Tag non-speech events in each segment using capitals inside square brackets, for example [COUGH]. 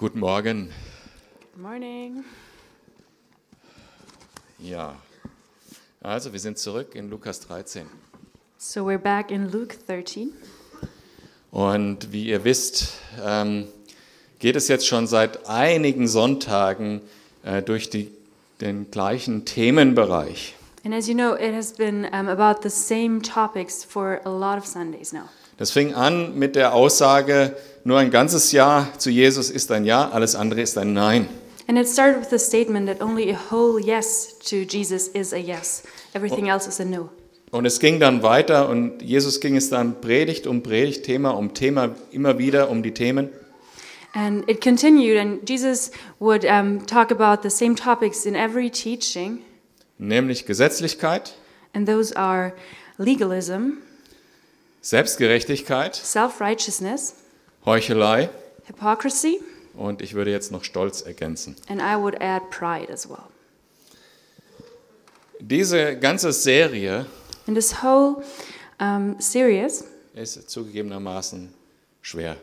Guten Morgen. Good morning. Ja, also wir sind zurück in Lukas 13. So we're back in Luke 13. Und wie ihr wisst, ähm, geht es jetzt schon seit einigen Sonntagen äh, durch die, den gleichen Themenbereich. And as you know, it has been um, about the same topics for a lot of Sundays now. Das fing an mit der Aussage, nur ein ganzes Ja zu Jesus ist ein Ja, alles andere ist ein Nein. And it started with the statement that only a whole yes to Jesus is a yes, everything else is a no. Und es ging dann weiter und Jesus ging es dann Predigt um Predigt, Thema um Thema, immer wieder um die Themen. And it continued, and Jesus would um, talk about the same topics in every teaching, nämlich Gesetzlichkeit, and those are legalism, Selbstgerechtigkeit, self righteousness, Heuchelei hypocrisy, und ich würde jetzt noch Stolz ergänzen. and I would add pride as well. Diese ganze Serie And this whole um, series ist zugegebenermaßen schwer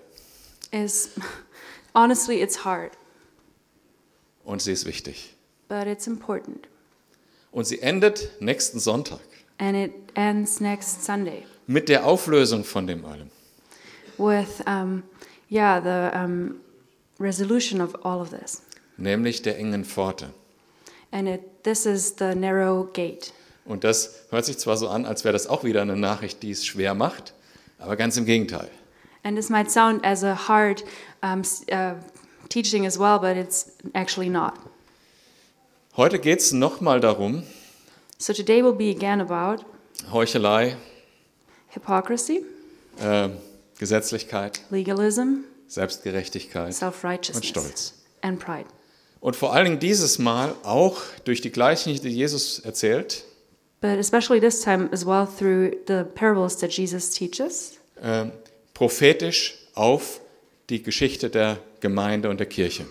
is [LAUGHS] honestly, it's hard, und sie ist wichtig. but it's important. Und sie endet nächsten Sonntag And it ends next Sunday mit der Auflösung von dem allem. with, um, yeah, the um, resolution of all of this. nämlich der engen Pforte. And it, this is the narrow gate. Und das hört sich zwar so an, als wäre das auch wieder eine Nachricht, die es schwer macht, aber ganz im Gegenteil. And this might sound as a hard um, uh, teaching as well, but it's actually not. Heute geht es nochmal darum, So today will be again about Heuchelei, hypocrisy, äh, Gesetzlichkeit, legalism, Selbstgerechtigkeit und Stolz. and pride. Und vor allen Dingen dieses Mal auch durch die Gleichnis, die Jesus erzählt, But especially this time as well through the parables that Jesus teaches, äh, prophetisch auf die Geschichte der Gemeinde und der Kirche.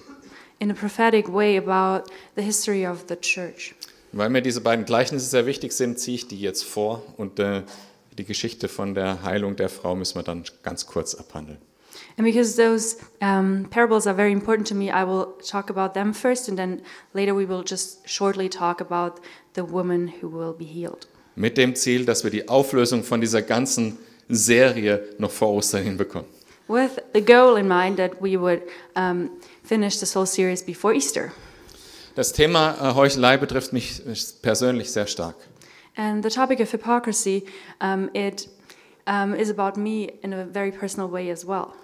in a prophetic way about the history of the church. Weil mir diese beiden Gleichnisse sehr wichtig sind, ziehe ich die jetzt vor und äh, die Geschichte von der Heilung der Frau müssen wir dann ganz kurz abhandeln. And because those um, parables are very important to me, I will talk about them first, and then later we will just shortly talk about the woman who will be healed. Mit dem Ziel, dass wir die Auflösung von dieser ganzen Serie noch vor Ostern hinbekommen. With the goal in mind that we would um, finish this whole series before Easter. Das Thema äh, Heuchelei betrifft mich persönlich sehr stark. And the topic of hypocrisy, um, it um, is about me in a very personal way as well.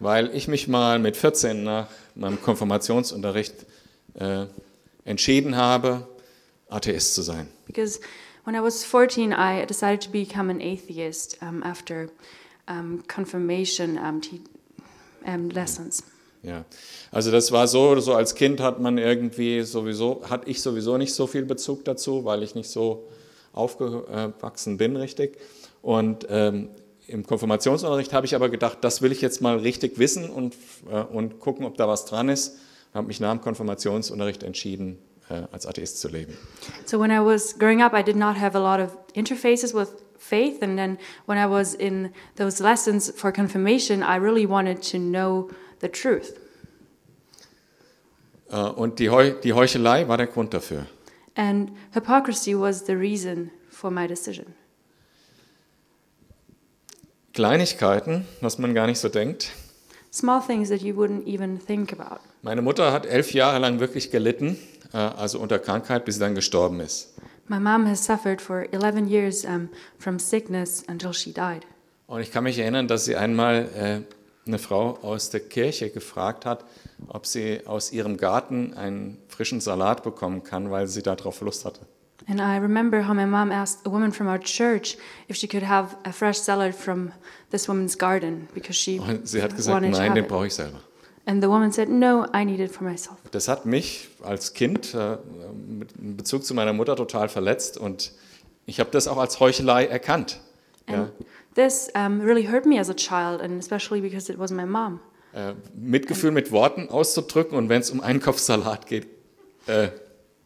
Weil ich mich mal mit 14 nach meinem Konfirmationsunterricht äh, entschieden habe, Atheist zu sein. Because when I was 14, I decided to become an atheist um, after um, confirmation um, um, lessons. Ja, also das war so, so als Kind hat man irgendwie sowieso, hatte ich sowieso nicht so viel Bezug dazu, weil ich nicht so aufgewachsen bin, richtig. Und ähm, im Konfirmationsunterricht habe ich aber gedacht, das will ich jetzt mal richtig wissen und, äh, und gucken, ob da was dran ist. Habe mich nach dem Konfirmationsunterricht entschieden, äh, als Atheist zu leben. So when I was growing up, I did not have a lot of interfaces with faith. And then when I was in those lessons for confirmation, I really wanted to know the truth. Äh, und die, Heu die Heuchelei war der Grund dafür. And hypocrisy was the reason for my decision. Kleinigkeiten, was man gar nicht so denkt. Small things that you wouldn't even think about. Meine Mutter hat elf Jahre lang wirklich gelitten, äh, also unter Krankheit, bis sie dann gestorben ist. My mom has suffered for 11 years um, from sickness until she died. Und ich kann mich erinnern, dass sie einmal äh, eine Frau aus der Kirche gefragt hat, ob sie aus ihrem Garten einen frischen Salat bekommen kann, weil sie darauf Lust hatte. And I remember how my mom asked a woman from our church if she could have a fresh salad from this woman's garden because she Und sie hat gesagt, wanted nein, den brauche ich selber. And the woman said, No, I need it for myself. Das hat mich als Kind äh, mit in Bezug zu meiner Mutter total verletzt und ich habe das auch als Heuchelei erkannt. And this um, really hurt me as a child, and especially because it was my mom. Äh, Mitgefühl mit Worten auszudrücken und wenn es um Einkaufssalat geht, äh,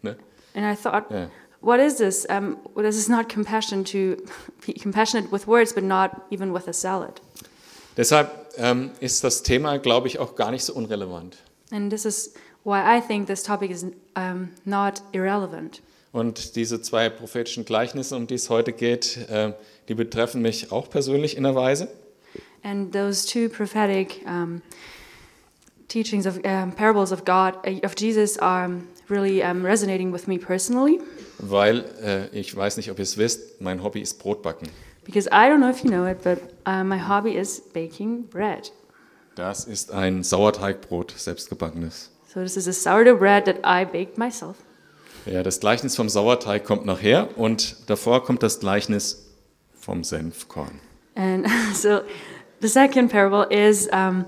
ne? And I thought, Yeah. what is this? Um, well, this is not compassion to [LAUGHS] be compassionate with words, but not even with a salad. Deshalb ähm, ist das Thema, glaube ich, auch gar nicht so unrelevant And this is why I think this topic is um, not irrelevant. Und diese zwei prophetischen Gleichnisse, um die es heute geht, äh, die betreffen mich auch persönlich in einer Weise. And those two prophetic um, teachings of um, parables of God, uh, of Jesus, are really um, resonating with me personally. Weil äh, ich weiß nicht, ob ihr es wisst, mein Hobby ist Brotbacken. Because I don't know if you know it, but uh, my hobby is baking bread. Das ist ein Sauerteigbrot, selbstgebackenes. So this is a sourdough bread that I baked myself. Ja, das Gleichnis vom Sauerteig kommt nachher und davor kommt das Gleichnis vom Senfkorn. And [LAUGHS] so the second parable is um,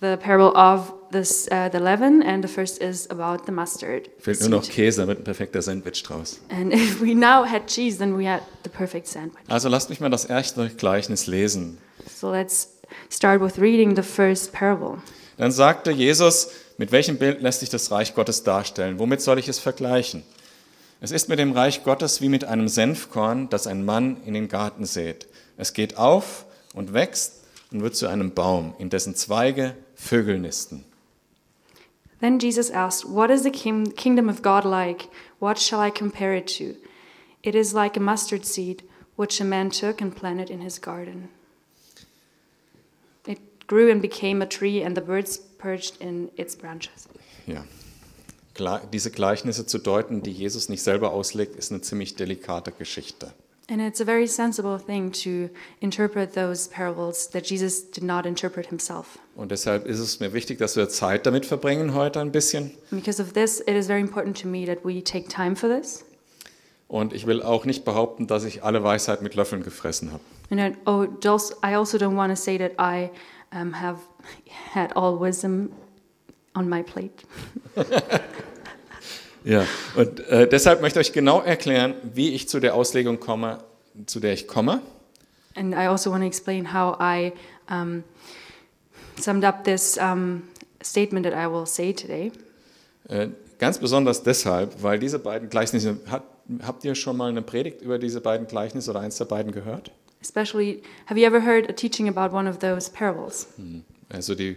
the parable of this, uh, the leaven, and the first is about the mustard. Fehlt nur noch. Käse, damit ein perfekter Sandwich draus. And if we now had cheese, then we had the perfect sandwich. Also lasst mich mal das erste Gleichnis lesen. So let's start with reading the first parable. Dann sagte Jesus, mit welchem Bild lässt sich das Reich Gottes darstellen? Womit soll ich es vergleichen? Es ist mit dem Reich Gottes wie mit einem Senfkorn, das ein Mann in den Garten sät. Es geht auf und wächst und wird zu einem Baum, in dessen Zweige Vögel nisten. Then Jesus asked, What is the king- kingdom of God like? What shall I compare it to? It is like a mustard seed, which a man took and planted in his garden. It grew and became a tree, and the birds perched in its branches. Ja. Diese Gleichnisse zu deuten, die Jesus nicht selber auslegt, ist eine ziemlich delikate Geschichte. And it's a very sensible thing to interpret those parables that Jesus did not interpret himself. Und deshalb ist es mir wichtig, dass wir Zeit damit verbringen heute ein bisschen. Because of this, it is very important to me that we take time for this. Und ich will auch nicht behaupten, dass ich alle Weisheit mit Löffeln gefressen habe. And I, oh, I also don't want to say that I um, have had all wisdom on my plate. [LAUGHS] Ja. Und äh, deshalb möchte ich euch genau erklären, wie ich zu der Auslegung komme, zu der ich komme. And I also want to explain how I um, summed up this um, statement that I will say today. Äh, ganz besonders deshalb, weil diese beiden Gleichnisse, hat, habt ihr schon mal eine Predigt über diese beiden Gleichnisse oder eins der beiden gehört? Especially, have you ever heard a teaching about one of those parables? Also die,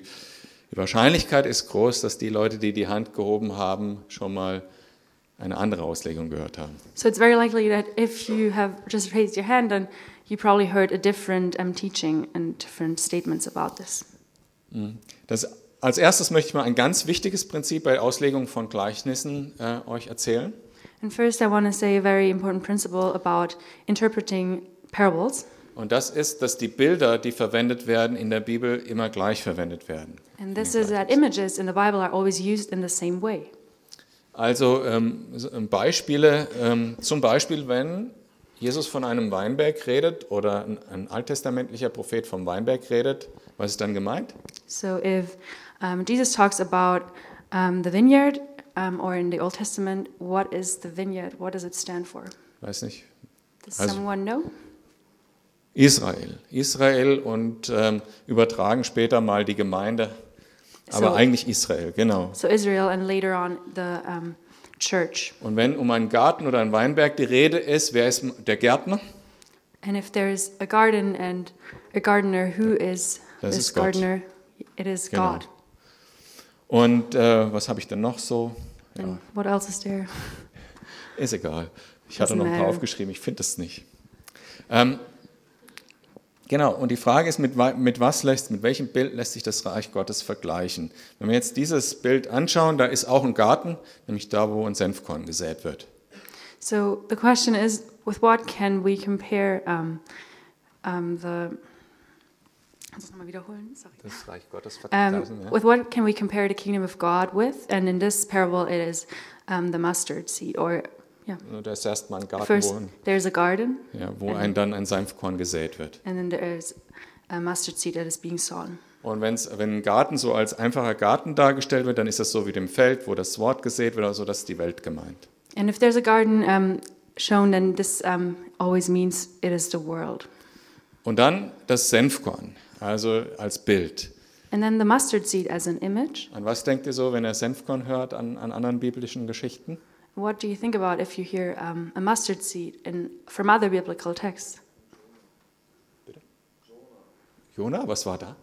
die Wahrscheinlichkeit ist groß, dass die Leute, die die Hand gehoben haben, schon mal eine andere Auslegung gehört haben. So it's very likely that if you have just raised your hand, then you probably heard a different um, teaching and different statements about this. Das, als erstes möchte ich mal ein ganz wichtiges Prinzip bei Auslegung von Gleichnissen äh, euch erzählen. And first, I want to say a very important principle about interpreting parables. Und das ist, dass die Bilder, die verwendet werden in der Bibel, immer gleich verwendet werden. And this is that images in the Bible are always used in the same way. Also ähm, so, ähm, Beispiele, ähm, zum Beispiel, wenn Jesus von einem Weinberg redet oder ein, ein alttestamentlicher Prophet vom Weinberg redet, was ist dann gemeint? So if um, Jesus talks about um, the vineyard, um, or in the Old Testament, what is the vineyard? What does it stand for? Weiß nicht. Does Also- someone know? Israel. Israel und ähm, übertragen später mal die Gemeinde, aber So- eigentlich Israel, genau. So Israel, and later on the um, church. Und wenn um einen Garten oder einen Weinberg die Rede ist, wer ist der Gärtner? And if there's a garden and a gardener, who is Das this ist Gott. gardener? It is Genau. God. Und äh, was habe ich denn noch so? Ja, And what else is there? ist egal. Ich hatte noch ein paar aufgeschrieben, ich finde es nicht. Ähm, genau, und die Frage ist, mit, mit was lässt, mit welchem Bild lässt sich das Reich Gottes vergleichen? Wenn wir jetzt dieses Bild anschauen, da ist auch ein Garten, nämlich da, wo ein Senfkorn gesät wird. So the question is, with what can we compare um, um, the? Kannst du nochmal wiederholen? Sorry. Das Reich Gottes Um, vergleichen, ja. with what can we compare the kingdom of God with? And in this parable, it is um, the mustard seed, or yeah. Da ist erstmal ein Garten, First, wo, garden, ja, wo ein, dann ein Senfkorn gesät wird. and then there is a mustard seed that is being sown. Und wenn's, wenn ein Garten so als einfacher Garten dargestellt wird, dann ist das so wie dem Feld, wo das Wort gesät wird, also das ist die Welt gemeint. And if there's a garden um, shown, then this um, always means it is the world. Und dann das Senfkorn, also als Bild. And then the mustard seed as an image. An was denkt ihr so, wenn ihr Senfkorn hört, an, an anderen biblischen Geschichten? What do you think about if you hear um, a mustard seed in, from other biblical texts? Jona, was war da?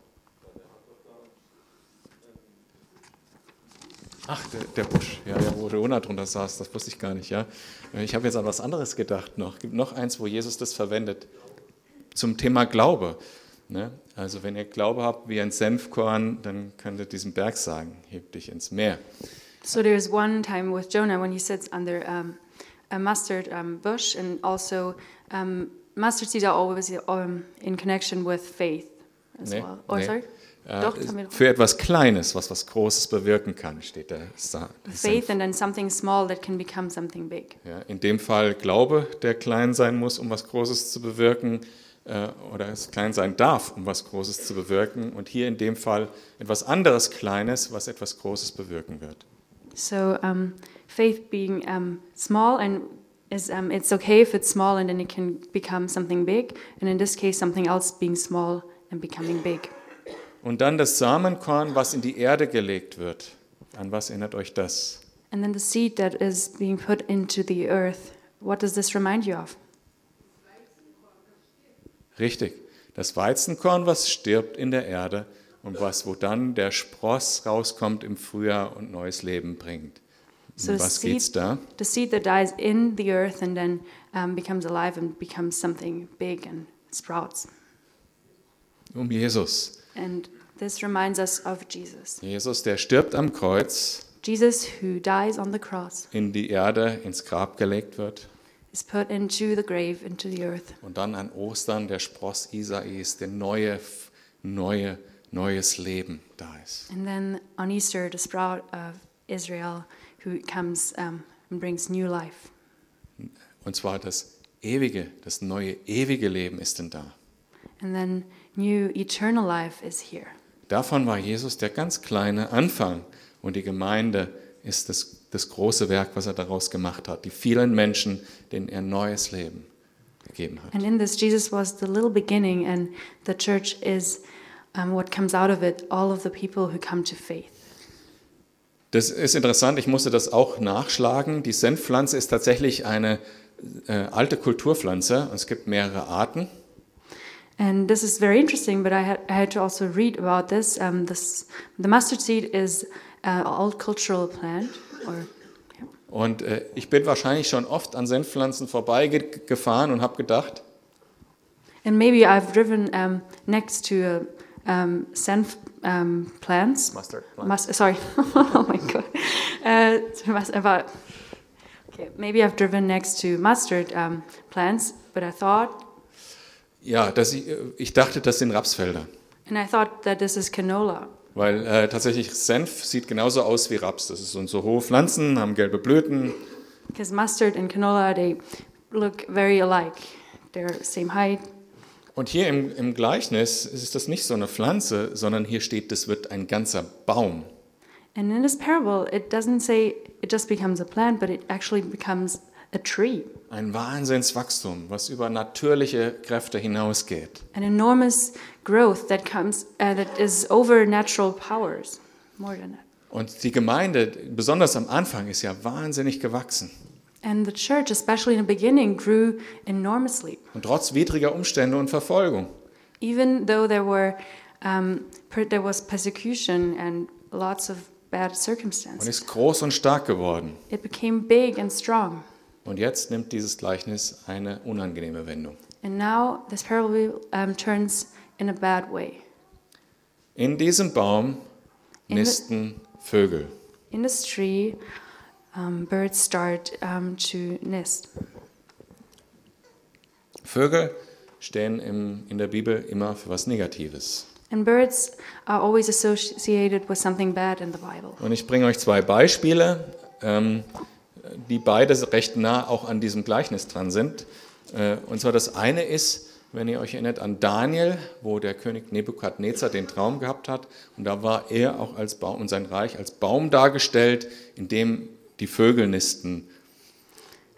Ach, der, der Busch, ja, ja, wo Jonah drunter saß, das wusste ich gar nicht, ja. Ich habe jetzt an was anderes gedacht noch. Es gibt noch eins, wo Jesus das verwendet, zum Thema Glaube. Ne? Also wenn ihr Glaube habt wie ein Senfkorn, dann könnt ihr diesem Berg sagen, heb dich ins Meer. So there's one time with Jonah when he sits under um, a mustard um, bush, and also um, mustard seeds are always um, in connection with faith as Nee, well. Or nee. sorry, Äh, Doch, das haben wir doch. für etwas Kleines, was was Großes bewirken kann, steht da. Faith, and then something small that can become something big. Ja, in dem Fall Glaube, der klein sein muss, um was Großes zu bewirken, äh, oder es klein sein darf, um was Großes zu bewirken. Und hier in dem Fall etwas anderes Kleines, was etwas Großes bewirken wird. So um, faith being um, small and is um, it's okay if it's small and then it can become something big, and in this case, something else being small and becoming big. Und dann das Samenkorn, was in die Erde gelegt wird. An was erinnert euch das? And then the seed that is being put into the earth. What does this remind you of? Richtig, das Weizenkorn, was stirbt in der Erde und was, wo dann der Spross rauskommt im Frühjahr und neues Leben bringt. So Um was geht's seed, da? the seed that dies in the earth and then um, becomes alive and becomes something big and sprouts. Um Jesus. And this reminds us of Jesus. Jesus, der stirbt am Kreuz, Jesus, who dies on the cross, in die Erde, ins Grab gelegt wird is put into the grave, into the earth. und dann an Ostern der Spross Isais, der neue, neue, neues Leben da ist. And then on Easter, the sprout of Israel, who comes um, and brings new life. Und zwar das ewige, das neue, ewige Leben ist denn da. And then new eternal life is here. Davon war Jesus der ganz kleine Anfang und die Gemeinde ist das, das große Werk, was er daraus gemacht hat. Die vielen Menschen, denen er neues Leben gegeben hat. And in this, Jesus was the little beginning, and the church is um, what comes out of it, all of the people who come to faith. Das ist interessant, ich musste das auch nachschlagen. Die Senfpflanze ist tatsächlich eine äh, alte Kulturpflanze und es gibt mehrere Arten. And this is very interesting, but I had, I had to also read about this. Um, this the mustard seed is an old cultural plant, or yeah. Und äh, ich bin wahrscheinlich schon oft an Senfpflanzen vorbeigefahren und habe gedacht, and maybe I've driven um, next to uh, um, senf um, plants. Mustard Must, sorry. [LAUGHS] oh my god. Uh, so about, okay, maybe I've driven next to mustard um, plants, but I thought, ja, dass ich, dachte, das sind Rapsfelder. and I thought that this is canola. Weil äh, tatsächlich Senf sieht genauso aus wie Raps. Das sind so hohe Pflanzen, haben gelbe Blüten. Because mustard and canola, they look very alike. They're same height. Und hier im, im Gleichnis ist das nicht so eine Pflanze, sondern hier steht, das wird ein ganzer Baum. And in this parable, it doesn't say it just becomes a plant, but it actually becomes a tree. Ein Wahnsinnswachstum, was über natürliche Kräfte hinausgeht. An enormous growth that comes, uh, that is over natural powers. More than that. Und die Gemeinde, besonders am Anfang, ist ja wahnsinnig gewachsen. And the church, especially in the beginning, grew enormously. Und trotz widriger Umstände und Verfolgung. Even though there were, um, there was persecution and lots of bad Und circumstances, ist groß und stark geworden. it became big and strong. Und jetzt nimmt dieses Gleichnis eine unangenehme Wendung. And now this parable um, turns in a bad way. In diesem Baum In the- nisten Vögel. In this tree, um, birds start um, to nest. Vögel stehen im, in der Bibel immer für was Negatives. And birds are always associated with something bad in the Bible. Und ich bringe euch zwei Beispiele, ähm, die beide recht nah auch an diesem Gleichnis dran sind. Äh, und zwar das eine ist, wenn ihr euch erinnert an Daniel, wo der König Nebukadnezar den Traum gehabt hat. Und da war er auch als Baum und sein Reich als Baum dargestellt, in dem die Vögel nisten.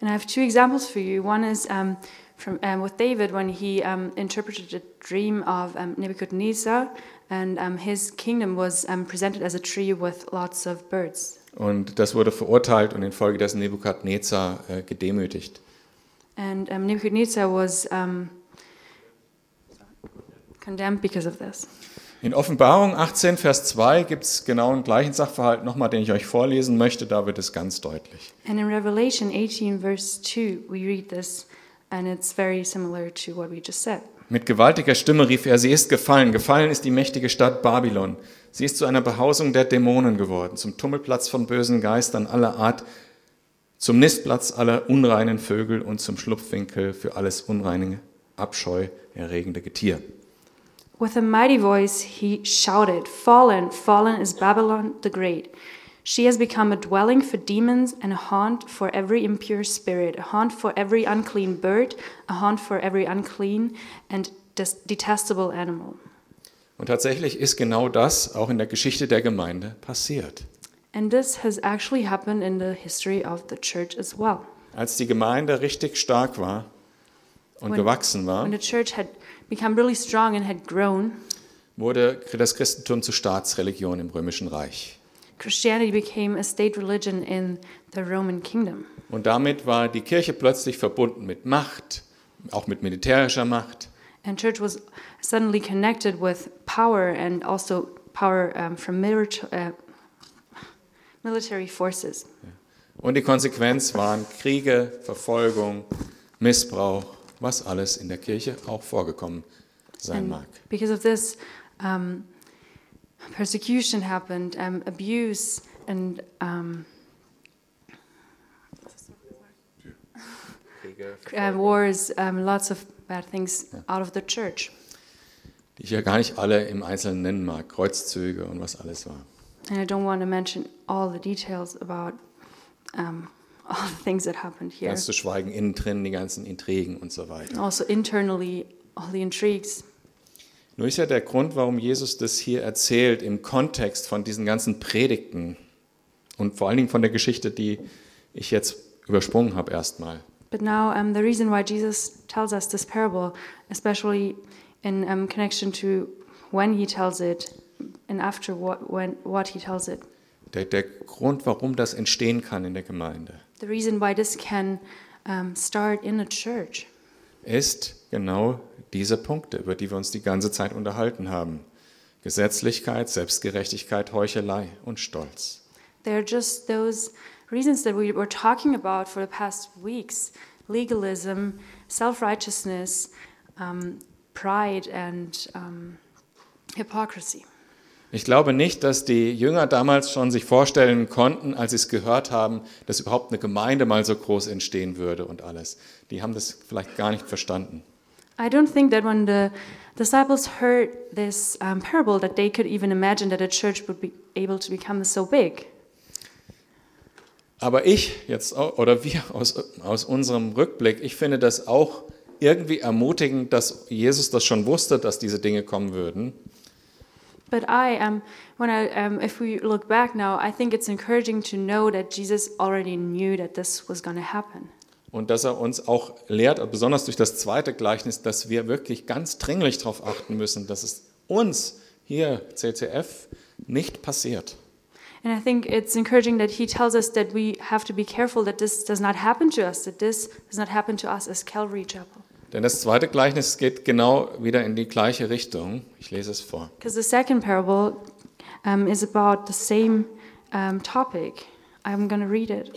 And I have two examples for you. One is um, from um, with David when he um, interpreted the dream of Nebuchadnezzar, and his kingdom was presented as a tree with lots of birds. Und das wurde verurteilt und infolgedessen Nebukadnezar äh, gedemütigt. And Nebuchadnezzar was condemned because of this. In Offenbarung 18, Vers 2 gibt es genau den gleichen Sachverhalt nochmal, den ich euch vorlesen möchte. Da wird es ganz deutlich. And in Revelation 18, verse 2, we read this, and it's very similar to what we just said. Mit gewaltiger Stimme rief er, sie ist gefallen. Gefallen ist die mächtige Stadt Babylon. Sie ist zu einer Behausung der Dämonen geworden, zum Tummelplatz von bösen Geistern aller Art, zum Nistplatz aller unreinen Vögel und zum Schlupfwinkel für alles unreine, abscheuerregende Getier. With a mighty voice he shouted, Fallen, fallen is Babylon the Great. She has become a dwelling for demons and a haunt for every impure spirit, a haunt for every unclean bird, a haunt for every unclean and detestable animal. Und tatsächlich ist genau das auch in der Geschichte der Gemeinde passiert. And this has actually happened in the history of the church as well. Als die Gemeinde richtig stark war und When- gewachsen war, When the church had become really strong and had grown, wurde das Christentum zur Staatsreligion im römischen Reich. Christianity became a state religion in the Roman kingdom. Und damit war die Kirche plötzlich verbunden mit Macht, auch mit militärischer Macht. And church was suddenly connected with power and also power um, from milita- uh, military forces. Und die Konsequenz waren Kriege, Verfolgung, Missbrauch, was alles in der Kirche auch vorgekommen sein And mag. because of this, um, persecution happened, um, abuse, and um, uh, wars, um, lots of bad things out of the church. Die ich ja gar nicht alle im Einzelnen nennen mag, Kreuzzüge und was alles war. And I don't want to mention all the details about um, all the things that happened here. Ganz zu schweigen, innen drin die ganzen Intrigen und so weiter. Also internally, all the intrigues. Nur ist ja der Grund, warum Jesus das hier erzählt, im Kontext von diesen ganzen Predigten und vor allen Dingen von der Geschichte, die ich jetzt übersprungen habe erstmal. But now, um, the reason why Jesus tells us this parable, especially in um, connection to when he tells it and after what, when, what he tells it, Der, der Grund, warum das entstehen kann in der Gemeinde, the reason why this can um, start in a church ist genau diese Punkte, über die wir uns die ganze Zeit unterhalten haben. Gesetzlichkeit, Selbstgerechtigkeit, Heuchelei und Stolz. They're just those reasons that we were talking about for the past weeks legalism, self righteousness, um, pride, and um, hypocrisy. Ich glaube nicht, dass die Jünger damals schon sich vorstellen konnten, als sie es gehört haben, dass überhaupt eine Gemeinde mal so groß entstehen würde und alles. Die haben das vielleicht gar nicht verstanden. I don't think that when the disciples heard this um, parable that they could even imagine that a church would be able to become so big. Aber ich jetzt oder wir aus, aus unserem Rückblick, ich finde das auch irgendwie ermutigend, dass Jesus das schon wusste, dass diese Dinge kommen würden. But I um, when I um, if we look back now, I think it's encouraging to know that Jesus already knew that this was going to happen. Und dass er uns auch lehrt, besonders durch das zweite Gleichnis, dass wir wirklich ganz dringlich darauf achten müssen, dass es uns hier, CCF, nicht passiert. And I think it's encouraging that he tells us that we have to be careful that this does not happen to us, that this does not happen to us as Calvary Chapel. Denn das zweite Gleichnis geht genau wieder in die gleiche Richtung. Ich lese es vor. Because the second parable um, is about the same um, topic. I'm going to read it.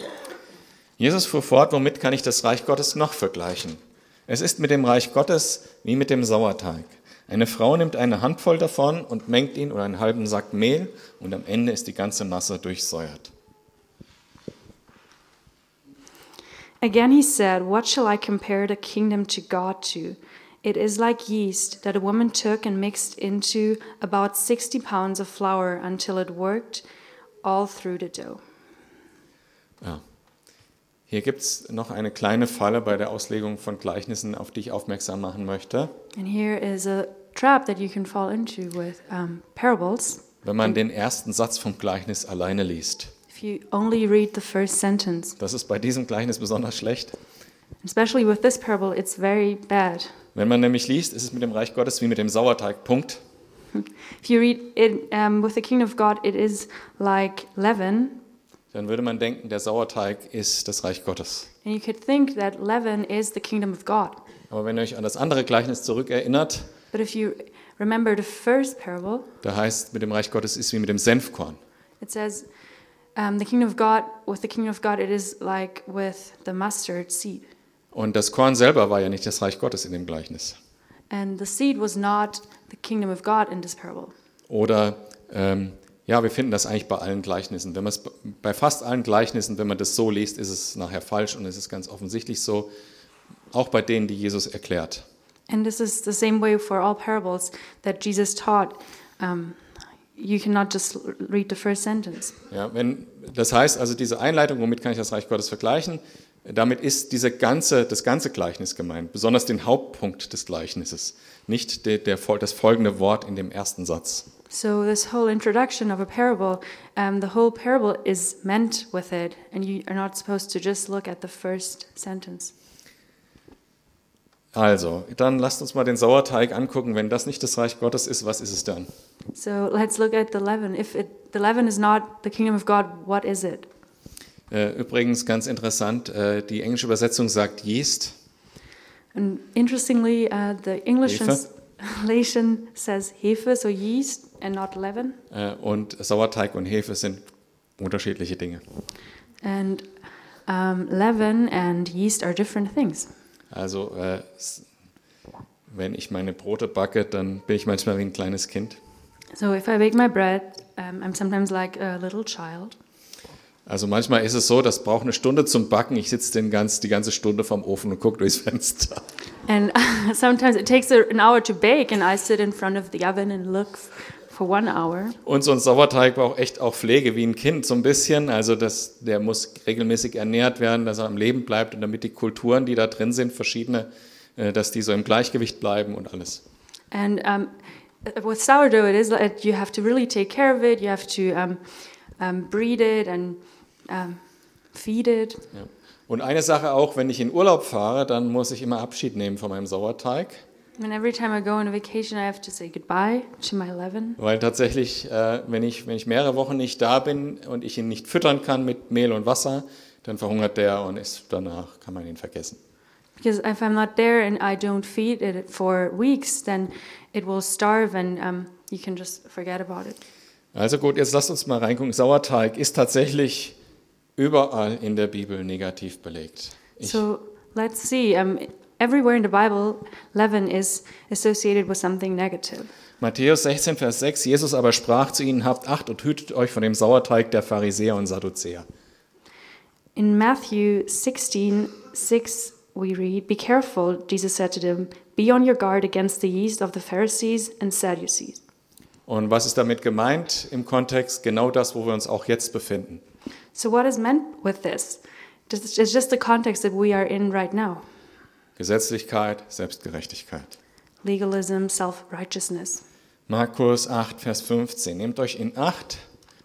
Jesus fuhr fort, womit kann ich das Reich Gottes noch vergleichen? Es ist mit dem Reich Gottes wie mit dem Sauerteig. Eine Frau nimmt eine Handvoll davon und mengt ihn oder einen halben Sack Mehl und am Ende ist die ganze Masse durchsäuert. Again he said, What shall I compare the kingdom to God to? It is like yeast that a woman took and mixed into about 60 pounds of flour until it worked all through the dough. Ja. Hier gibt es noch eine kleine Falle bei der Auslegung von Gleichnissen, auf die ich aufmerksam machen möchte. And here is a trap that you can fall into with um, parables. Wenn man den ersten Satz vom Gleichnis alleine liest. You only read the first sentence, Das ist bei diesem Gleichnis besonders schlecht. especially with this parable, it's very bad. Wenn man nämlich liest, ist es mit dem Reich Gottes wie mit dem Sauerteig. Punkt. If you read it um, with the kingdom of God, it is like leaven, Dann würde man denken, der Sauerteig ist das Reich Gottes. and you could think that leaven is the kingdom of God. Aber wenn ihr euch an das andere Gleichnis zurückerinnert, But if you remember the first parable. Da heißt, mit dem Reich Gottes ist wie mit dem Senfkorn. It says, um, the kingdom of God, with the kingdom of God, it is like with the mustard seed. Und das Korn selber war ja nicht das Reich Gottes in dem Gleichnis. And the seed was not the kingdom of God in this parable. Oder ähm, ja, wir finden das eigentlich bei allen Gleichnissen. Wenn man es bei fast allen Gleichnissen, wenn man das so liest, ist es nachher falsch und es ist ganz offensichtlich so, auch bei denen, die Jesus erklärt. And this is the same way for all parables that Jesus taught. Um, you cannot just read the first sentence. Ja, wenn, das heißt also, diese Einleitung, womit kann ich das Reich Gottes vergleichen? Damit ist diese ganze, das ganze Gleichnis gemeint, besonders den Hauptpunkt des Gleichnisses, nicht der, der, das folgende Wort in dem ersten Satz. So this whole introduction of a parable, um, the whole parable is meant with it, and you are not supposed to just look at the first sentence. Also, dann lasst uns mal den Sauerteig angucken. Wenn das nicht das Reich Gottes ist, was ist es dann? So let's look at the leaven. If it, the leaven is not the kingdom of God, what is it? Äh, übrigens ganz interessant, äh, die englische Übersetzung sagt Yeast. And interestingly, uh, the English translation [LAUGHS] says hefe, so yeast, and not leaven. Äh, und Sauerteig und Hefe sind unterschiedliche Dinge. And um, leaven and yeast are different things. Also, äh, wenn ich meine Brote backe, dann bin ich manchmal wie ein kleines Kind. So if I bake my bread, um, I'm sometimes like a little child. Also manchmal ist es so, das braucht eine Stunde zum Backen. Ich sitze den ganz, die ganze Stunde vom Ofen und gucke durchs Fenster. And [LAUGHS] sometimes it takes an hour to bake, and I sit in front of the oven and look f- for one hour. Und so ein Sauerteig braucht echt auch Pflege, wie ein Kind so ein bisschen. Also das, der muss regelmäßig ernährt werden, dass er am Leben bleibt und damit die Kulturen, die da drin sind, verschiedene, äh, dass die so im Gleichgewicht bleiben und alles. And um, with sourdough, it is like you have to really take care of it. You have to um, um, breed it and um, feed it. Ja. Und eine Sache auch, wenn ich in Urlaub fahre, dann muss ich immer Abschied nehmen von meinem Sauerteig, And every time I go on a vacation, I have to say goodbye to my leaven. weil tatsächlich, äh, wenn, ich, wenn ich mehrere Wochen nicht da bin und ich ihn nicht füttern kann mit Mehl und Wasser, dann verhungert der und ist danach kann man ihn vergessen. Because if I'm not there and I don't feed it for weeks, then it will starve and um, you can just forget about it. Also gut, jetzt lasst uns mal reingucken. Sauerteig ist tatsächlich überall in der Bibel negativ belegt. Ich, So let's see. Um, everywhere in the Bible, leaven is associated with something negative. Matthäus 16, Vers 6, Jesus aber sprach zu ihnen, habt Acht und hütet euch von dem Sauerteig der Pharisäer und Sadduzäer. In Matthew 16, 6, we read, Be careful, Jesus said to them, be on your guard against the yeast of the Pharisees and Sadducees. Und was ist damit gemeint im Kontext? Genau das, wo wir uns auch jetzt befinden. So, what is meant with this? It's just the context that we are in right now Gesetzlichkeit, Selbstgerechtigkeit. legalism, self righteousness. Markus 8, Vers 15. Nehmt euch in Acht,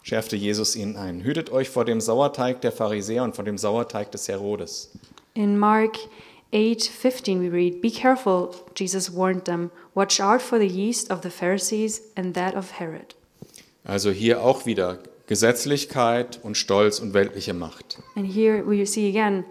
schärfte Jesus ihnen ein. Hütet euch vor dem Sauerteig der Pharisäer und vor dem Sauerteig des Herodes. In Mark 8:15 we read, "Be careful," Jesus warned them. "Watch out for the yeast of the Pharisees and that of Herod." Also hier auch wieder Gesetzlichkeit und Stolz und weltliche Macht. And here we see again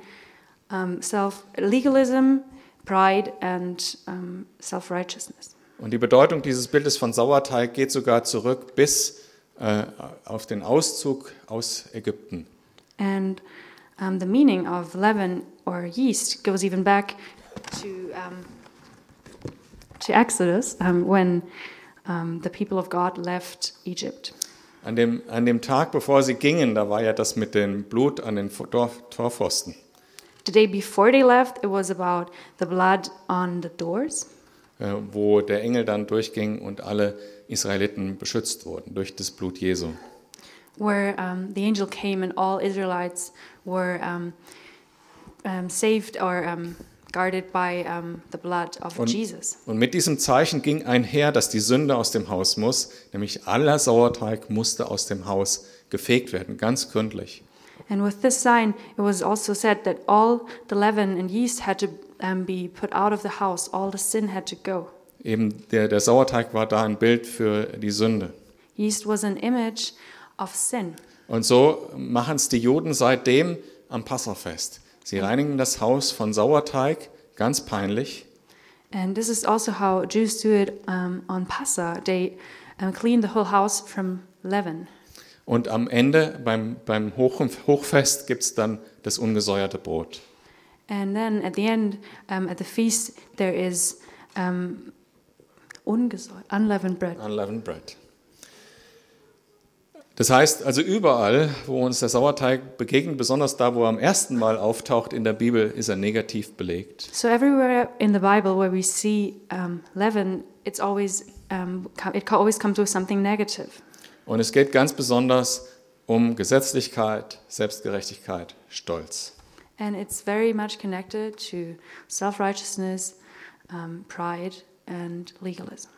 um, self legalism, pride, and um, self righteousness. Und die Bedeutung dieses Bildes von Sauerteig geht sogar zurück bis äh, auf den Auszug aus Ägypten. And um, the meaning of leaven or yeast goes even back to um, to Exodus um, when um, the people of God left Egypt. An dem, an dem Tag, bevor sie gingen, da war ja das mit dem Blut an den Tor, Torpfosten. The day before they left, it was about the blood on the doors, äh, wo der Engel dann durchging und alle Israeliten beschützt wurden durch das Blut Jesu. where um, the angel came and all Israelites were um, um, saved or um, guarded by um, the blood of Und, Jesus. und mit diesem Zeichen ging einher, dass die Sünde aus dem Haus muss, nämlich aller Sauerteig musste aus dem Haus gefegt werden, ganz gründlich. And with this sign, it was also said that all the leaven and yeast had to um, be put out of the house, all the sin had to go. Eben der, der Sauerteig war da ein Bild für die Sünde. Yeast was an image of sin. Und so machen es die Juden seitdem am Passafest. Sie reinigen das Haus von Sauerteig, ganz peinlich. And this is also how Jews do it um, on Passa. They um, clean the whole house from leaven. Und am Ende beim, beim Hoch Hochfest gibt es dann das ungesäuerte Brot. And then at the end, um, at the feast, there is um, unleavened bread. Unleavened bread. Das heißt also überall, wo uns der Sauerteig begegnet, besonders da, wo er am ersten Mal auftaucht in der Bibel, ist er negativ belegt. So everywhere in the Bible where we see um, leaven, it's always um, it always comes with something negative. Und es geht ganz besonders um Gesetzlichkeit, Selbstgerechtigkeit, Stolz. And it's very much connected to self righteousness, um, pride, and legalism,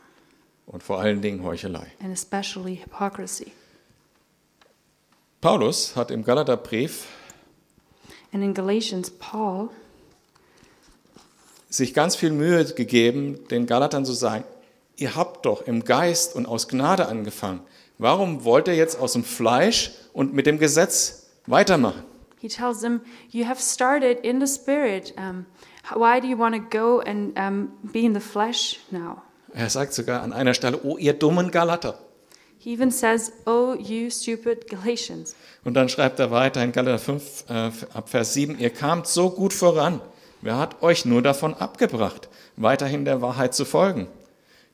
Und vor allen Dingen Heuchelei. and especially hypocrisy. Paulus hat im Galaterbrief And in Galatians, Paul sich ganz viel Mühe gegeben, den Galatern zu sagen, ihr habt doch im Geist und aus Gnade angefangen. Warum wollt ihr jetzt aus dem Fleisch und mit dem Gesetz weitermachen? he tells them, "You have started in the spirit. Um, why do you want to go and um, be in the flesh now?" Er sagt sogar an einer Stelle, oh ihr dummen Galater. He even says, "Oh, you stupid Galatians." Und dann schreibt er weiter in Galater 5, äh, ab Vers 7, ihr kamt so gut voran. Wer hat euch nur davon abgebracht, weiterhin der Wahrheit zu folgen?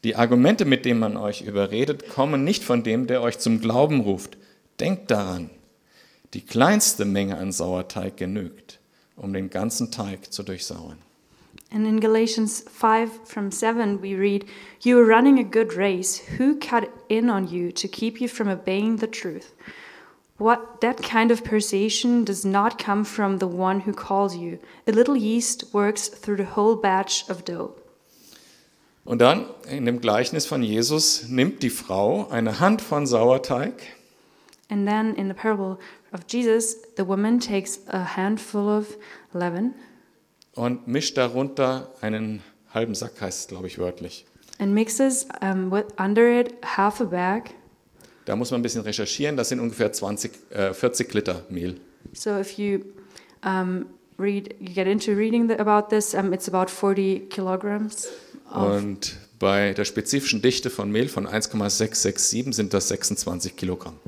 Die Argumente, mit denen man euch überredet, kommen nicht von dem, der euch zum Glauben ruft. Denkt daran, die kleinste Menge an Sauerteig genügt, um den ganzen Teig zu durchsauern. And in Galatians 5 from 7, we read, You are running a good race. Who cut in on you to keep you from obeying the truth? What that kind of persuasion does not come from the one who calls you. A little yeast works through the whole batch of dough. Und dann in dem Gleichnis von Jesus nimmt die Frau eine Hand von Sauerteig And then in the parable of Jesus, the woman takes a handful of leaven und mischt darunter einen halben Sack, heißt es, glaube ich, wörtlich. and mixes um, with under it half a bag. Da muss man ein bisschen recherchieren. Das sind ungefähr 20, äh, 40 Liter Mehl. So if you um, read, you get into reading the, about this, um, it's about 40 kilograms. Und bei der spezifischen Dichte von Mehl von 1,667 sind das 26 Kilogramm.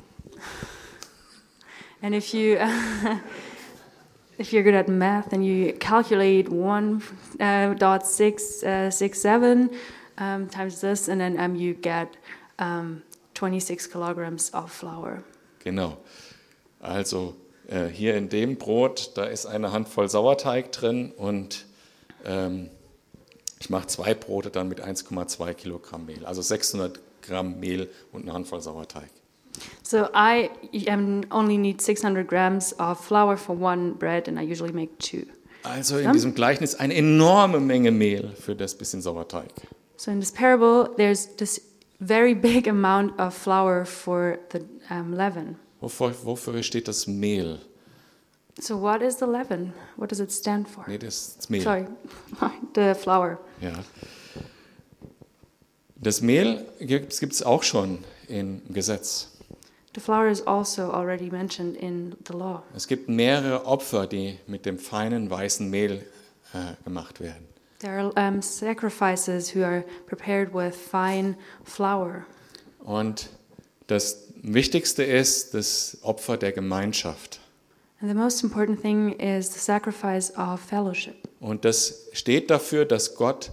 and if you [LAUGHS] if you're good at math and you calculate one uh, dot six uh, um, times this, and then um, you get um, 26 kilograms of flour. Genau. Also äh, hier in dem Brot, da ist eine Handvoll Sauerteig drin und ähm, ich mache zwei Brote dann mit 1,2 Kilogramm Mehl. Also 600 Gramm Mehl und eine Handvoll Sauerteig. So I um, only need 600 grams of flour for one bread, and I usually make two. Also in diesem Gleichnis eine enorme Menge Mehl für das bisschen Sauerteig. So in this parable, there's this very big amount of flour for the um, leaven. Wofür, wofür steht das Mehl? So what is the leaven? What does it stand for? Nee, das ist das Mehl. Sorry, [LAUGHS] the flour. Ja. Das Mehl gibt es auch schon im Gesetz. The flour is also already mentioned in the law. Es gibt mehrere Opfer, die mit dem feinen weißen Mehl äh, gemacht werden. There are um, sacrifices who are prepared with fine flour. Und das Wichtigste ist das Opfer der Gemeinschaft. And the most important thing is the sacrifice of fellowship. Und das steht dafür, dass Gott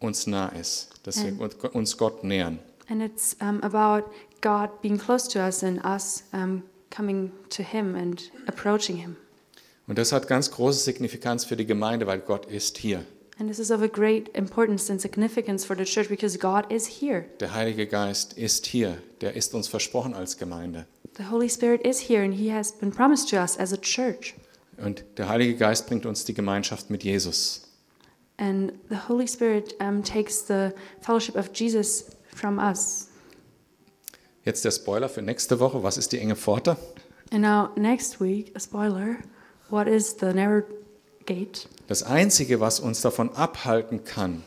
uns nah ist, dass wir uns Gott nähern. And it's um, about God being close to us and us um, coming to Him and approaching Him. Und das hat ganz große Signifikanz für die Gemeinde, weil Gott ist hier. And this is of a great importance and significance for the church because God is here. Der Heilige Geist ist hier. Der ist uns versprochen als Gemeinde. The Holy Spirit is here and He has been promised to us as a church. Und der Heilige Geist bringt uns die Gemeinschaft mit Jesus. And the Holy Spirit um, takes the fellowship of Jesus from us. Jetzt der Spoiler für nächste Woche. Was ist die enge Pforte? And now, next week, a spoiler what is the narrow gate? Das Einzige, was uns davon abhalten kann,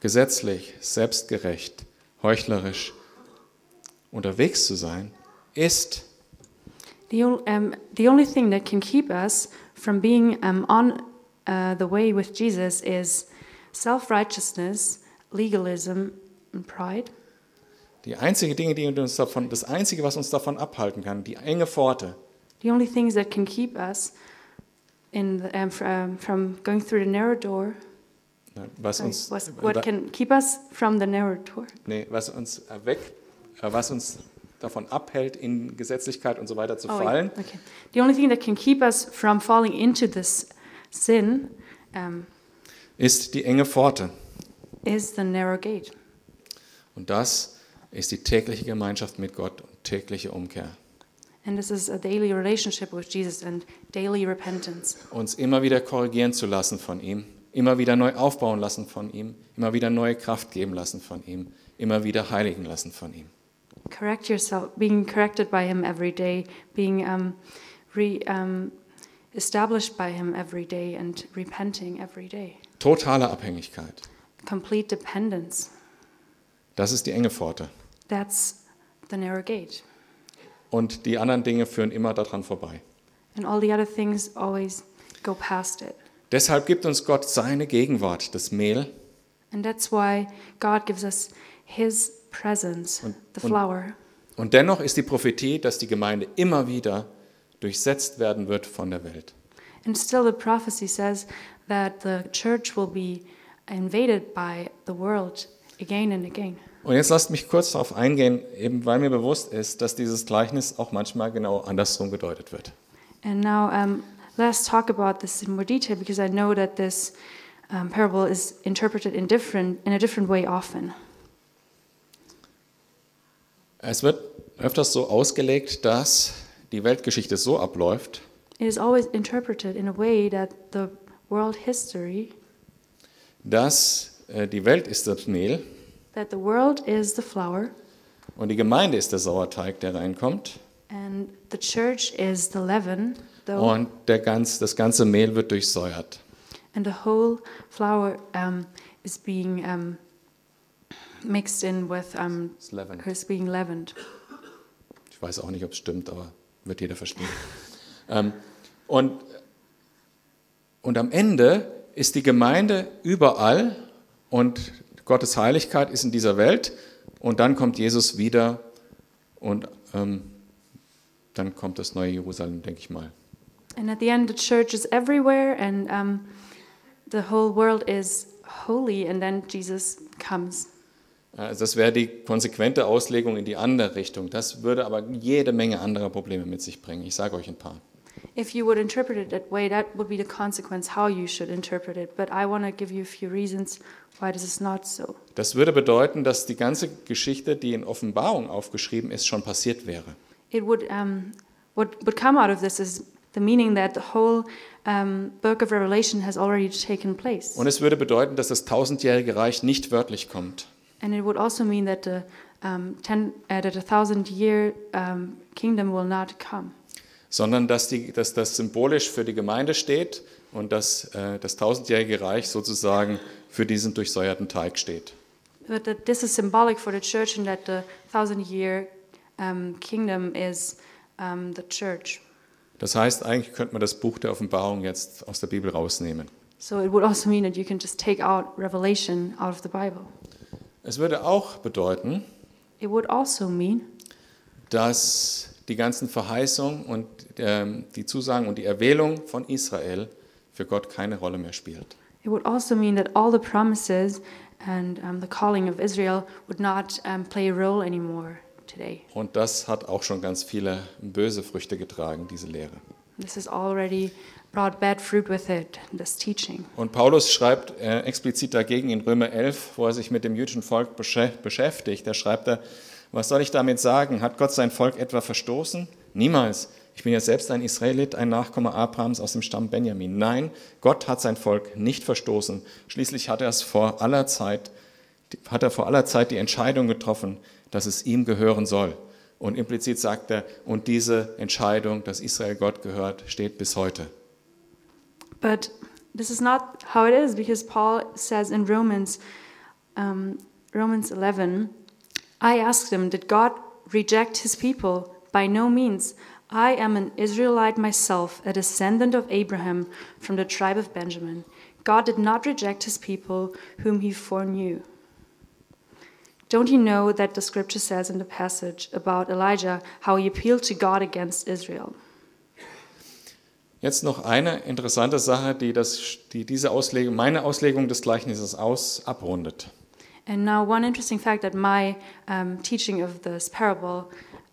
gesetzlich, selbstgerecht, heuchlerisch unterwegs zu sein, ist? The, um, the only thing that can keep us from being um, on uh, the way with Jesus is self-righteousness, legalism, and pride. Die einzige Dinge, die uns davon, das einzige, was uns davon abhalten kann, die enge Pforte, The only things that can keep us in the, um, fr- from going through the narrow door, ne, was uns, was, what can keep us from the narrow door, nee, was uns weg, äh, was uns davon abhält, in Gesetzlichkeit und so weiter zu Oh, fallen, okay. The only thing that can keep us from falling into this sin um, ist die enge Pforte. is the narrow gate. Und das ist die tägliche Gemeinschaft mit Gott und tägliche Umkehr. And this is a daily relationship with Jesus and daily repentance. Uns immer wieder korrigieren zu lassen von ihm, immer wieder neu aufbauen lassen von ihm, immer wieder neue Kraft geben lassen von ihm, immer wieder heiligen lassen von ihm. Correct yourself, being corrected by Him every day, being um, re, um, established by Him every day, and repenting every day. Totale Abhängigkeit. Complete dependence. Das ist die enge Pforte. That's the narrow gate. Und die anderen Dinge führen immer daran vorbei. And all the other things always go past it. Deshalb gibt uns Gott seine Gegenwart, das Mehl, And that's why God gives us His presence, Und- the und- flower. Und dennoch ist die Prophetie, dass die Gemeinde immer wieder durchsetzt werden wird von der Welt. And still, the prophecy says that the church will be invaded by the world again and again. Und jetzt lasst mich kurz darauf eingehen, eben weil mir bewusst ist, dass dieses Gleichnis auch manchmal genau andersrum gedeutet wird. And now, um, let's talk about this in more detail because I know that this um, parable is interpreted in different in a different way often. Es wird öfters so ausgelegt, dass die Weltgeschichte so abläuft, It is always interpreted in a way that the world history, dass äh, die Welt ist das Mehl that the world is the flour und die Gemeinde ist der Sauerteig, der reinkommt. and the church is the leaven, though, Und der ganz, das ganze Mehl wird durchsäuert. and the whole flour um, is being um, mixed in with um, is being leavened. Ich weiß auch nicht, ob es stimmt, aber wird jeder verstehen. [LAUGHS] ähm, und, und am Ende ist die Gemeinde überall und Gottes Heiligkeit ist in dieser Welt und dann kommt Jesus wieder und ähm, dann kommt das neue Jerusalem, denke ich mal. And at the end, the church is everywhere, and um, the whole world is holy, and then Jesus comes. Also das wäre die konsequente Auslegung in die andere Richtung. Das würde aber jede Menge anderer Probleme mit sich bringen. Ich sage euch ein paar. If you would interpret it that way, that would be the consequence how you should interpret it. But I want to give you a few reasons why this is not so. Das würde bedeuten, dass die ganze Geschichte, die in Offenbarung aufgeschrieben ist, schon passiert wäre. It would um, what would come out of this is the meaning that the whole um, book of Revelation has already taken place, Und es würde bedeuten, dass das tausendjährige Reich nicht wörtlich kommt, and it would also mean that the um, ten, uh, that a thousand-year um, kingdom will not come. sondern dass, die, dass das symbolisch für die Gemeinde steht und dass äh, das tausendjährige Reich sozusagen für diesen durchsäuerten Teig steht. But that this is symbolic for the church, and that the thousand-year um, kingdom is um, the church. Das heißt, eigentlich könnte man das Buch der Offenbarung jetzt aus der Bibel rausnehmen. So it would also mean that you can just take out Revelation out of the Bible. Es würde auch bedeuten, It would also mean dass die ganzen Verheißungen und ähm, die Zusagen und die Erwählung von Israel für Gott keine Rolle mehr spielt. it would also mean that all the promises and um, the calling of Israel would not um, play a role anymore today. Und das hat auch schon ganz viele böse Früchte getragen, diese Lehre. This has already brought bad fruit with it. This teaching. Und Paulus schreibt äh, explizit dagegen in Römer 11, wo er sich mit dem jüdischen Volk beschä- beschäftigt. Da schreibt er, was soll ich damit sagen? Hat Gott sein Volk etwa verstoßen? Niemals. Ich bin ja selbst ein Israelit, ein Nachkomme Abrahams aus dem Stamm Benjamin. Nein, Gott hat sein Volk nicht verstoßen. Schließlich hat er es vor aller Zeit, hat er vor aller Zeit die Entscheidung getroffen, dass es ihm gehören soll. Und implizit sagt er, und diese Entscheidung, dass Israel Gott gehört, steht bis heute. But this is not how it is because Paul says in Romans, um, Romans 11, I asked him, Did God reject his people? By no means. I am an Israelite myself, a descendant of Abraham from the tribe of Benjamin. God did not reject his people whom he foreknew. Don't you know that the scripture says in the passage about Elijah how he appealed to God against Israel? Jetzt noch eine interessante Sache, die, das, die diese Auslegung, meine Auslegung des Gleichnisses aus, abrundet. And now, one interesting fact that my um, teaching of this parable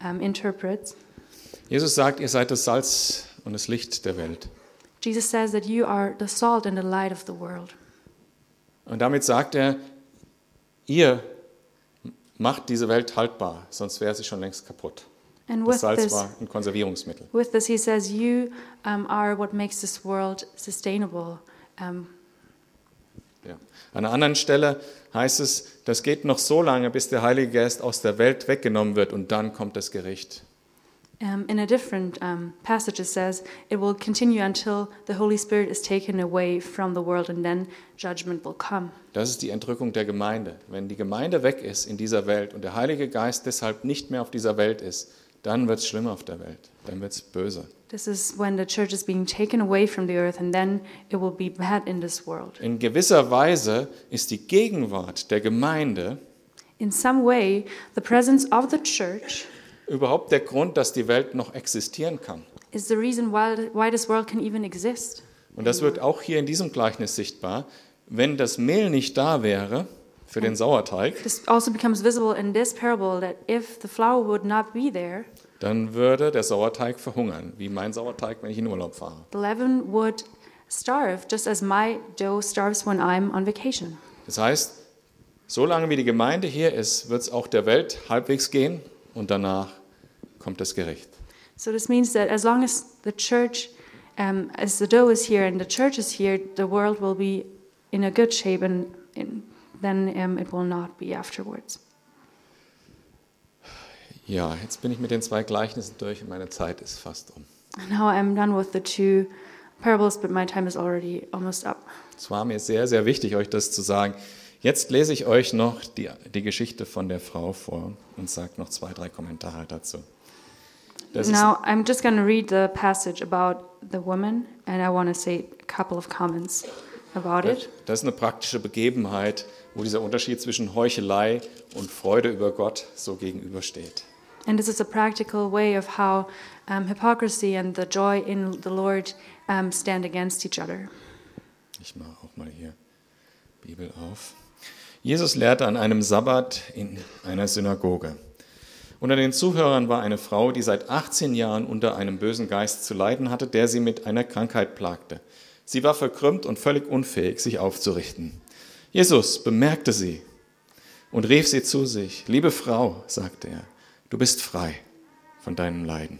um, interprets Jesus sagt, ihr seid das Salz und das Licht der Welt. Jesus says that you are the salt and the light of the world. Und damit sagt er, ihr macht diese Welt haltbar, sonst wäre sie schon längst kaputt. And Das with Salz this, war ein Konservierungsmittel. with this, he says, You um, are what makes this world sustainable. Um, Ja. An einer anderen Stelle heißt es, das geht noch so lange, bis der Heilige Geist aus der Welt weggenommen wird und dann kommt das Gericht. um, in a different um, passage, it says, It will continue until the Holy Spirit is taken away from the world, and then judgment will come. Das ist die Entrückung der Gemeinde. Wenn die Gemeinde weg ist in dieser Welt und der Heilige Geist deshalb nicht mehr auf dieser Welt ist, dann wird es schlimmer auf der Welt. Dann wird es böse. This is when the church is being taken away from the earth, and then it will be bad in this world. In gewisser Weise ist die Gegenwart der Gemeinde In some way, the presence of the church überhaupt der Grund, dass die Welt noch existieren kann. is the reason why, why this world can even exist. Und das wird auch hier in diesem Gleichnis sichtbar. Wenn das Mehl nicht da wäre für den Sauerteig, This also becomes visible in this parable that if the flour would not be there, dann würde der Sauerteig verhungern, wie mein Sauerteig, wenn ich in Urlaub fahre. the leaven would starve, just as my dough starves when I'm on vacation. Das heißt, solange wie die Gemeinde hier ist, wird es auch der Welt halbwegs gehen und danach kommt das Gericht. So this means that as long as the church, um, as the dough is here and the church is here, the world will be in a good shape, and, and then um, it will not be afterwards. Ja, jetzt bin ich mit den zwei Gleichnissen durch und meine Zeit ist fast um. Now I'm done with the two parables, but my time is already almost up. Es war mir sehr, sehr wichtig, euch das zu sagen. Jetzt lese ich euch noch die, die Geschichte von der Frau vor und sage noch zwei, drei Kommentare dazu. Das now I'm just going to read the passage about the woman, and I want to say a couple of comments about it. das ist eine praktische Begebenheit, wo dieser Unterschied zwischen Heuchelei und Freude über Gott so gegenübersteht. And this is a practical way of how um, hypocrisy and the joy in the Lord um, stand against each other. Ich mache auch mal hier Bibel auf. Jesus lehrte an einem Sabbat in einer Synagoge. Unter den Zuhörern war eine Frau, die seit 18 Jahren unter einem bösen Geist zu leiden hatte, der sie mit einer Krankheit plagte. Sie war verkrümmt und völlig unfähig, sich aufzurichten. Jesus bemerkte sie und rief sie zu sich. Liebe Frau, sagte er, du bist frei von deinem Leiden.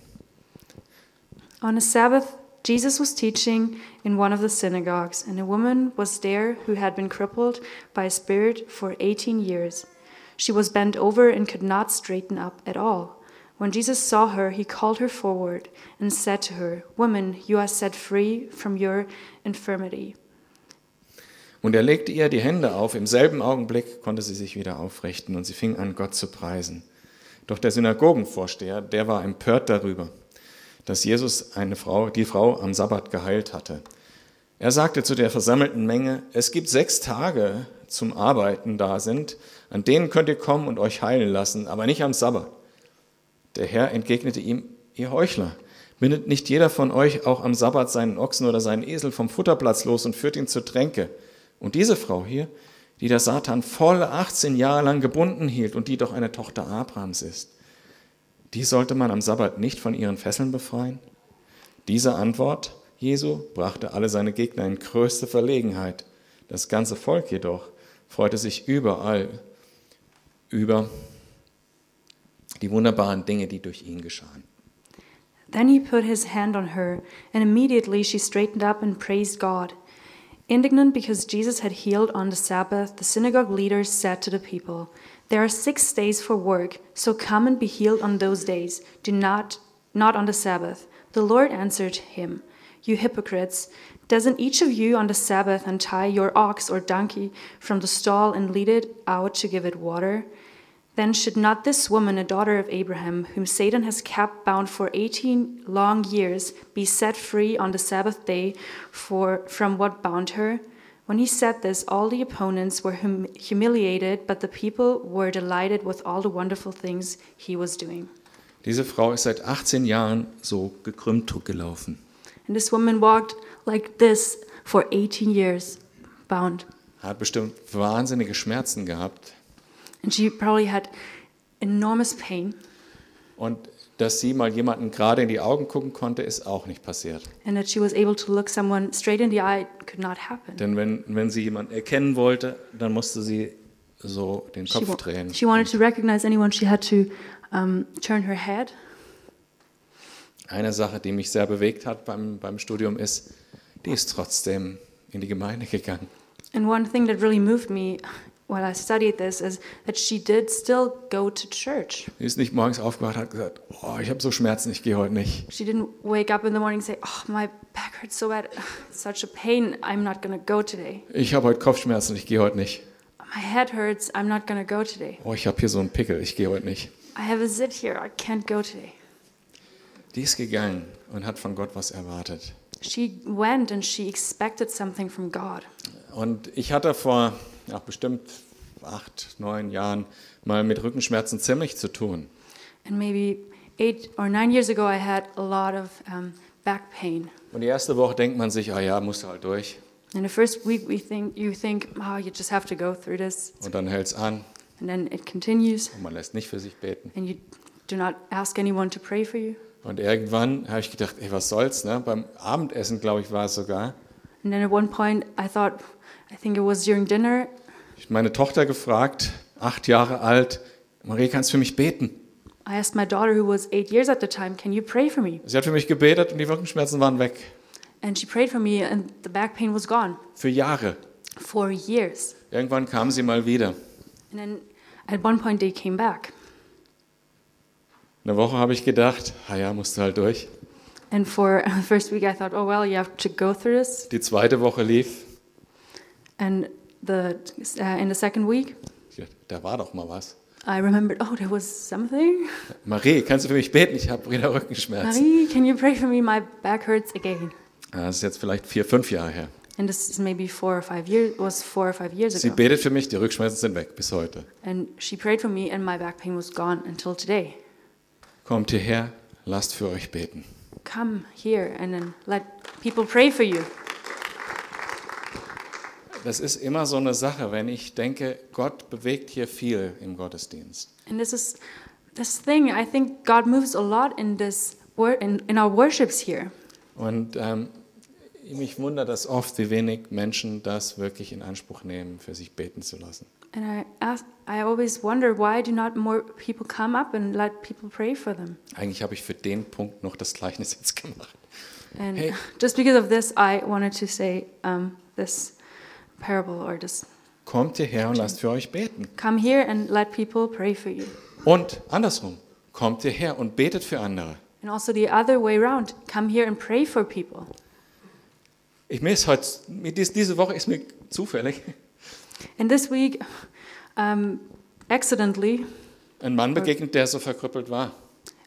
On a Sabbath, Jesus was teaching in one of the synagogues, and a woman was there who had been crippled by a spirit for 18 years. She was bent over and could not straighten up at all. When Jesus saw her, he called her forward and said to her, Woman, you are set free from your infirmity. Und er legte ihr die Hände auf. Im selben Augenblick konnte sie sich wieder aufrichten und sie fing an, Gott zu preisen. Doch der Synagogenvorsteher, der war empört darüber, dass Jesus eine Frau, die Frau am Sabbat geheilt hatte. Er sagte zu der versammelten Menge, es gibt sechs Tage zum Arbeiten da sind, an denen könnt ihr kommen und euch heilen lassen, aber nicht am Sabbat. Der Herr entgegnete ihm, ihr Heuchler, bindet nicht jeder von euch auch am Sabbat seinen Ochsen oder seinen Esel vom Futterplatz los und führt ihn zur Tränke. Und diese Frau hier, die der Satan volle 18 Jahre lang gebunden hielt und die doch eine Tochter Abrahams ist, die sollte man am Sabbat nicht von ihren Fesseln befreien? Diese Antwort Jesu brachte alle seine Gegner in größte Verlegenheit. Das ganze Volk jedoch freute sich überall über die wunderbaren Dinge, die durch ihn geschahen. Then he put his hand on her, and immediately she straightened up and praised God. Indignant because Jesus had healed on the Sabbath, the synagogue leaders said to the people, There are six days for work, so come and be healed on those days, do not not on the Sabbath. The Lord answered him, You hypocrites, doesn't each of you on the Sabbath untie your ox or donkey from the stall and lead it out to give it water? Then should not this woman, a daughter of Abraham, whom Satan has kept bound for eighteen long years, be set free on the Sabbath day for, from what bound her? When he said this, all the opponents were hum- humiliated, but the people were delighted with all the wonderful things he was doing. Diese Frau ist seit 18 Jahren so gekrümmt gelaufen. And this woman walked like this for 18 years, bound. Hat bestimmt wahnsinnige Schmerzen gehabt. And she probably had enormous pain. Und dass sie mal jemanden gerade in die Augen gucken konnte, ist auch nicht passiert. And that she was able to look someone straight in the eye could not happen. Denn wenn, wenn sie jemanden erkennen wollte, dann musste sie so den She, Kopf wa- drehen. she wanted to recognize anyone, she had to um, turn her head. Eine Sache, die mich sehr bewegt hat beim, beim Studium ist, die ist trotzdem in die Gemeinde gegangen. And one thing that really moved me while I studied this is that she did still go to church. Sie ist nicht morgens aufgewacht und hat gesagt, oh, ich habe so Schmerzen, ich gehe heute nicht. She didn't wake up in the morning and say, Oh, my back hurts so bad. It's [SIGHS] such a pain. I'm not to go today. Ich habe heute Kopfschmerzen, ich gehe heute nicht. My head hurts. I'm not to go today. Oh, ich habe hier so einen Pickel, ich gehe heute nicht. I have a zit here. I can't go today. Die ist gegangen und hat von Gott was erwartet. She went and she expected something from God. Und ich hatte vor ja, bestimmt acht, neun Jahren mal mit Rückenschmerzen ziemlich zu tun. And maybe eight or nine years ago, I had a lot of um, back pain. Und die erste Woche denkt man sich, ah ja, musst du halt durch. And the first week, we think you think, oh, you just have to go through this, Und dann hält es an and then it continues, und man lässt nicht für sich beten. and you do not ask anyone to pray for you. Und irgendwann habe ich gedacht, ey, was soll's, ne? Beim Abendessen, glaube ich, war es sogar. And then at one point, I thought, I think it was during dinner, Ich habe meine Tochter gefragt, acht Jahre alt, Marie, kannst du für mich beten? I asked my daughter, who was eight years at the time, can you pray for me? Sie hat für mich gebetet und die Rückenschmerzen waren weg. And she prayed for me, and the back pain was gone Für Jahre. for years. Irgendwann kam sie mal wieder. And then at one point, they came back. Eine Woche habe ich gedacht, ah ja, musst du halt durch. And for [LAUGHS] the first week, I thought, oh, well, you have to go through this. Die zweite Woche lief. And the, uh, in the second week, Da war doch mal was. I remembered, oh, there was something. Marie, kannst du für mich beten? Ich habe wieder Rückenschmerzen. Marie, can you pray for me? My back hurts again. Ah, Das ist jetzt vielleicht vier, fünf Jahre her. And this is maybe four or five years, was four or five years Sie ago. betet für mich, die Rückenschmerzen sind weg bis heute. And she prayed for me, and my back pain was gone until today. Kommt hierher, lasst für euch beten. Come here and then let people pray for you. Das ist immer so eine Sache, wenn ich denke, Gott bewegt hier viel im Gottesdienst. And this is this thing. I think God moves a lot in this in, in our worships here. Und ähm, mich wundert das oft, wie wenig Menschen das wirklich in Anspruch nehmen, für sich beten zu lassen. And I ask, I always wonder why do not more people come up and let people pray for them? Eigentlich habe ich für den Punkt noch das Gleichnis jetzt gemacht. And Hey. [LAUGHS] just because of this, I wanted to say um, this parable or this. Kommt hierher und lasst für euch beten. Come here and let people pray for you. Und andersrum, kommt hierher und betet für andere. And also the other way around. Come here and pray for people. Ich mir ist heute, diese Woche ist mir zufällig And this week, um, accidentally, ein Mann begegnet, der so verkrüppelt war.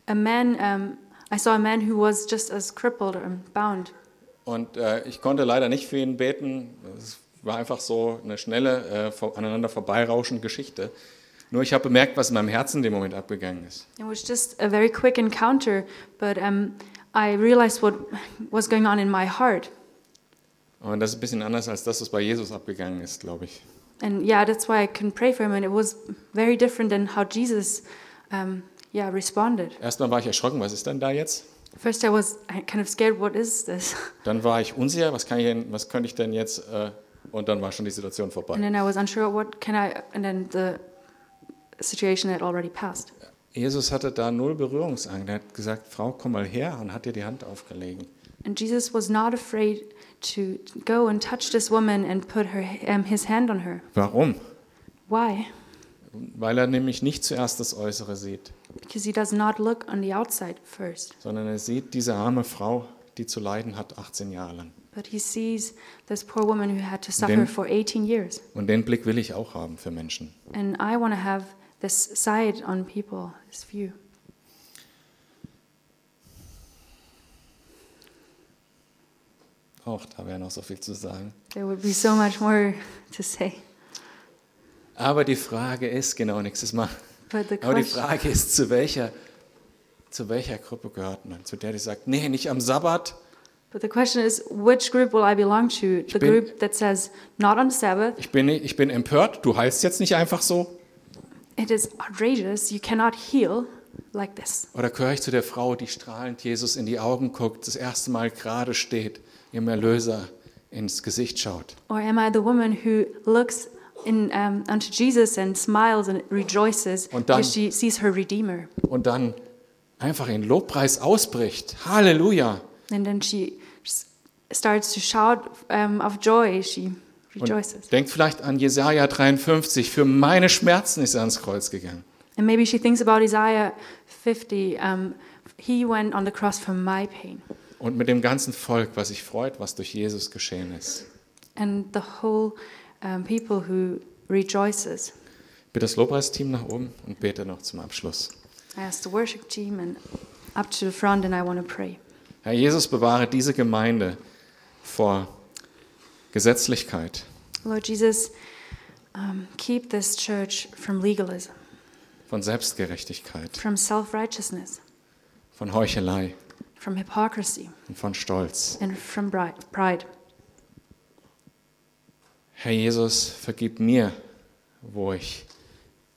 a man, um, I saw a man who was just as crippled and bound. Und äh, ich konnte leider nicht für ihn beten. Es war einfach so eine schnelle, äh, aneinander vorbeirauschende Geschichte. Nur ich habe bemerkt, was in meinem Herzen in dem Moment abgegangen ist. It was just a very quick encounter, but um, I realized what was going on in my heart. Und das ist ein bisschen anders als das, was bei Jesus abgegangen ist, glaube ich. And yeah, that's why I couldn't pray for him. And it was very different than how Jesus, um, yeah, responded. Erstmal war ich erschrocken, was ist denn da jetzt? First, I was kind of scared. What is this? [LAUGHS] Dann war ich unsicher, was, kann ich denn, was könnte ich denn jetzt? Äh, und dann war schon die Situation And vorbei. then I was unsure. What can I? And then the situation had already passed. Jesus hatte da null Berührungsangst. Er hat gesagt, Frau, komm mal her und hat ihr die Hand aufgelegt. And Jesus was not afraid to go and touch this woman and put her, um, his hand on her. Warum? Why? Weil er nämlich nicht zuerst das Äußere sieht, Because he does not look on the outside first, sondern er sieht diese arme Frau, die zu leiden hat, 18 Jahre lang. But he sees this poor woman who had to suffer Then- for 18 years. Und den Blick will ich auch haben für Menschen. And I want to have this side on people, this view. Auch da wäre noch so viel zu sagen. There would be so much more [LAUGHS] to say. Aber die Frage ist, genau nächstes Mal, But the aber die question, Frage ist, zu welcher, zu welcher Gruppe gehört man? Zu der, die sagt, nee, nicht am Sabbat, but the question is, which group will I belong to? The bin- group that says not on Sabbath. ich bin, ich bin empört, du heilst jetzt nicht einfach so. It is outrageous. You cannot heal like this. Oder gehöre ich zu der Frau, die strahlend Jesus in die Augen guckt, das erste Mal gerade steht, ihrem Erlöser ins Gesicht schaut? Or am I the woman who looks in, um, unto Jesus and smiles and rejoices Und dann- because she sees her Redeemer? Und dann einfach in Lobpreis ausbricht. Halleluja! And then she starts to shout um, of joy. She rejoices. Und denkt vielleicht an Jesaja 53, für meine Schmerzen ist er ans Kreuz gegangen. And maybe she thinks about Isaiah 50. Um, he went on the cross for my pain. Und mit dem ganzen Volk, was sich freut, was durch Jesus geschehen ist. And the whole um, people who rejoices. Bitte das Lobpreisteam nach oben und bete noch zum Abschluss. I asked the worship team and up to the front, and I want to pray. Herr Jesus, bewahre diese Gemeinde vor Gesetzlichkeit, Lord Jesus, um, keep this church from legalism, von Selbstgerechtigkeit, from self righteousness, von Heuchelei from hypocrisy, und von Stolz. and from pride. Herr Jesus, vergib mir, wo ich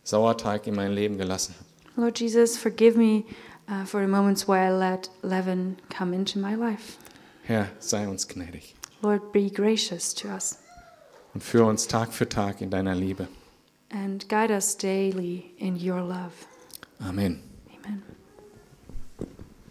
Sauerteig in mein Leben gelassen habe. Lord Jesus, forgive me uh, for the moments where I let leaven come into my life. Herr, sei uns gnädig Lord, be gracious to us und führe uns Tag für Tag in deiner Liebe. and guide us daily in your love. Amen. Amen.